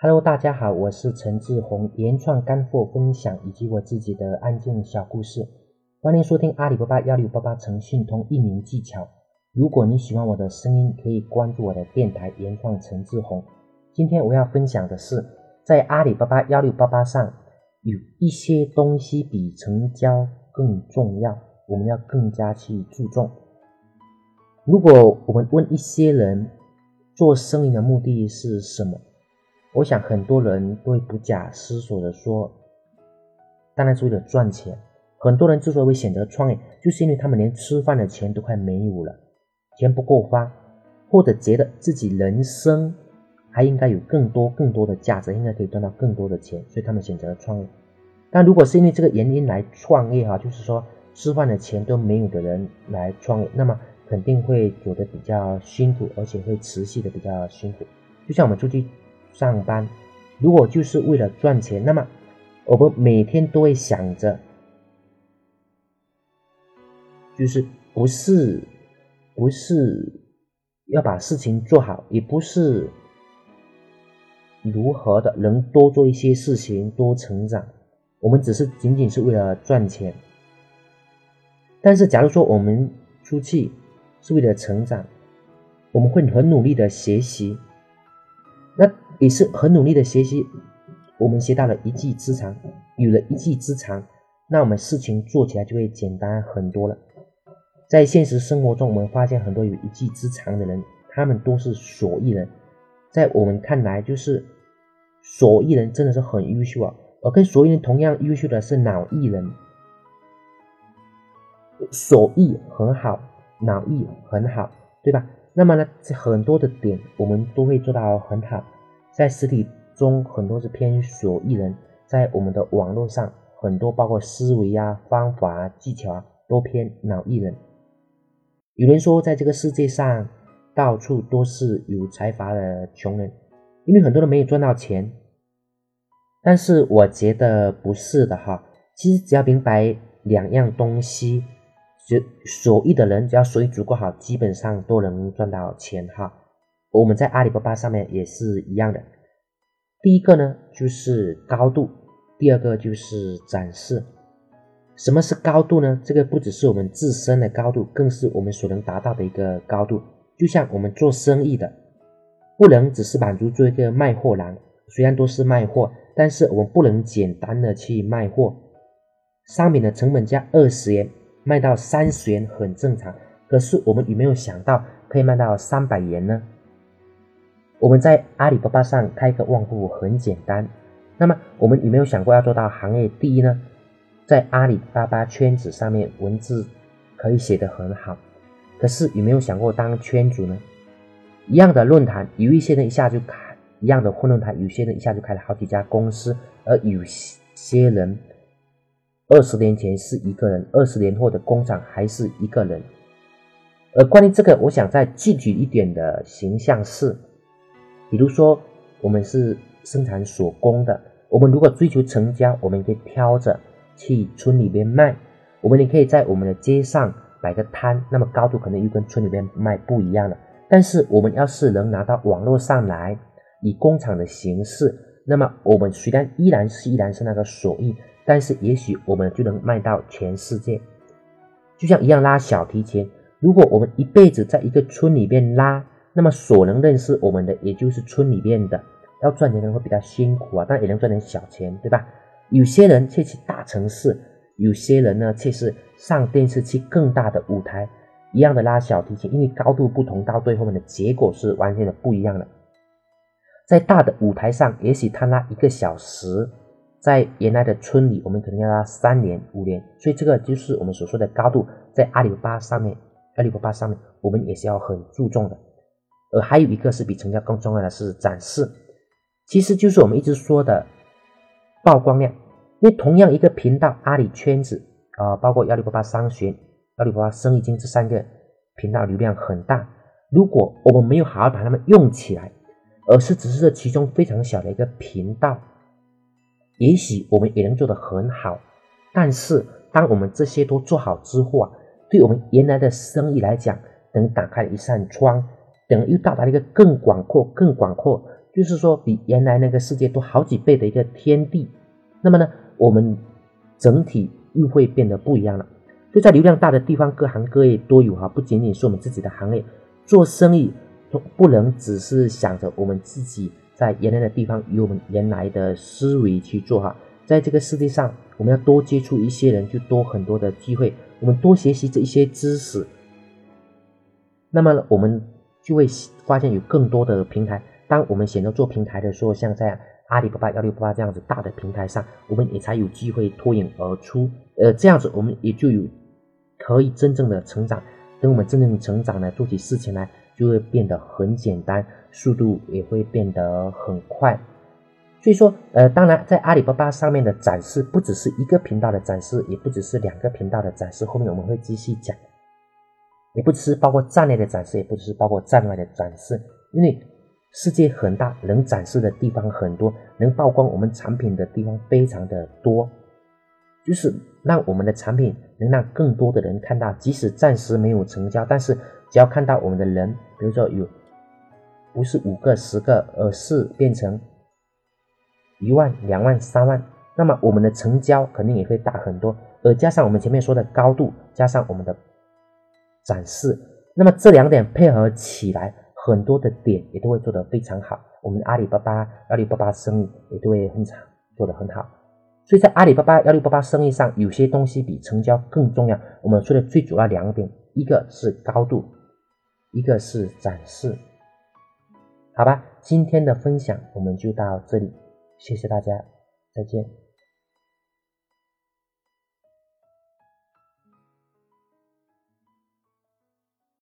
Hello，大家好，我是陈志宏，原创干货分享以及我自己的案件小故事，欢迎收听阿里巴巴幺六八八诚信通运营技巧。如果你喜欢我的声音，可以关注我的电台原创陈志宏。今天我要分享的是，在阿里巴巴幺六八八上，有一些东西比成交更重要，我们要更加去注重。如果我们问一些人，做生意的目的是什么？我想很多人都会不假思索的说，当然是为了赚钱。很多人之所以会选择创业，就是因为他们连吃饭的钱都快没有了，钱不够花，或者觉得自己人生还应该有更多更多的价值，应该可以赚到更多的钱，所以他们选择了创业。但如果是因为这个原因来创业哈，就是说吃饭的钱都没有的人来创业，那么肯定会走得比较辛苦，而且会持续的比较辛苦。就像我们出去。上班，如果就是为了赚钱，那么我们每天都会想着，就是不是不是要把事情做好，也不是如何的能多做一些事情，多成长。我们只是仅仅是为了赚钱。但是，假如说我们出去是为了成长，我们会很努力的学习，也是很努力的学习，我们学到了一技之长，有了一技之长，那我们事情做起来就会简单很多了。在现实生活中，我们发现很多有一技之长的人，他们都是手艺人，在我们看来，就是手艺人真的是很优秀啊。而跟手艺人同样优秀的是脑艺人，手艺很好，脑艺很好，对吧？那么呢，很多的点我们都会做到很好。在实体中，很多是偏手艺人；在我们的网络上，很多包括思维啊、方法啊、技巧啊，都偏脑艺人。有人说，在这个世界上，到处都是有财阀的穷人，因为很多人没有赚到钱。但是我觉得不是的哈，其实只要明白两样东西，就手艺的人，只要手艺足够好，基本上都能赚到钱哈。我们在阿里巴巴上面也是一样的。第一个呢，就是高度；第二个就是展示。什么是高度呢？这个不只是我们自身的高度，更是我们所能达到的一个高度。就像我们做生意的，不能只是满足做一个卖货郎。虽然都是卖货，但是我们不能简单的去卖货。商品的成本价二十元，卖到三十元很正常。可是我们有没有想到，可以卖到三百元呢？我们在阿里巴巴上开个旺铺很简单，那么我们有没有想过要做到行业第一呢？在阿里巴巴圈子上面，文字可以写得很好，可是有没有想过当圈主呢？一样的论坛，有一些人一下就开一样的混论坛，有些人一下就开了好几家公司，而有些人二十年前是一个人，二十年后的工厂还是一个人。而关于这个，我想再具体一点的形象是。比如说，我们是生产手工的，我们如果追求成交，我们可以挑着去村里边卖，我们也可以在我们的街上摆个摊，那么高度可能又跟村里边卖不一样了。但是我们要是能拿到网络上来，以工厂的形式，那么我们虽然依然是依然是那个手艺，但是也许我们就能卖到全世界。就像一样拉小提琴，如果我们一辈子在一个村里边拉。那么所能认识我们的，也就是村里面的，要赚钱的人会比较辛苦啊，但也能赚点小钱，对吧？有些人却去大城市，有些人呢却是上电视去更大的舞台，一样的拉小提琴，因为高度不同，到最后面的结果是完全的不一样的。在大的舞台上，也许他拉一个小时，在原来的村里，我们可能要拉三年、五年，所以这个就是我们所说的高度，在阿里巴巴上面，阿里巴巴上面，我们也是要很注重的。而还有一个是比成交更重要的是展示，其实就是我们一直说的曝光量。因为同样一个频道，阿里圈子啊，包括幺六八八商学、幺六八八生意经这三个频道流量很大。如果我们没有好好把它们用起来，而是只是这其中非常小的一个频道，也许我们也能做得很好。但是当我们这些都做好之后啊，对我们原来的生意来讲，能打开一扇窗。等又到达了一个更广阔、更广阔，就是说比原来那个世界多好几倍的一个天地。那么呢，我们整体又会变得不一样了。就在流量大的地方，各行各业都有哈，不仅仅是我们自己的行业做生意，都不能只是想着我们自己在原来的地方以我们原来的思维去做哈。在这个世界上，我们要多接触一些人，就多很多的机会。我们多学习这一些知识，那么我们就会发现有更多的平台。当我们选择做平台的时候，像在阿里巴巴、幺六八八这样子大的平台上，我们也才有机会脱颖而出。呃，这样子我们也就有可以真正的成长。等我们真正成长呢，做起事情来就会变得很简单，速度也会变得很快。所以说，呃，当然，在阿里巴巴上面的展示不只是一个频道的展示，也不只是两个频道的展示。后面我们会继续讲，也不只是包括站内的展示，也不只是包括站外的展示。因为世界很大，能展示的地方很多，能曝光我们产品的地方非常的多，就是让我们的产品能让更多的人看到。即使暂时没有成交，但是只要看到我们的人，比如说有不是五个、十个，而是变成。一万、两万、三万，那么我们的成交肯定也会大很多。而加上我们前面说的高度，加上我们的展示，那么这两点配合起来，很多的点也都会做得非常好。我们阿里巴巴、阿里巴巴生意也都会很长，做得很好。所以在阿里巴巴、幺六八八生意上，有些东西比成交更重要。我们说的最主要两点，一个是高度，一个是展示。好吧，今天的分享我们就到这里。谢谢大家，再见。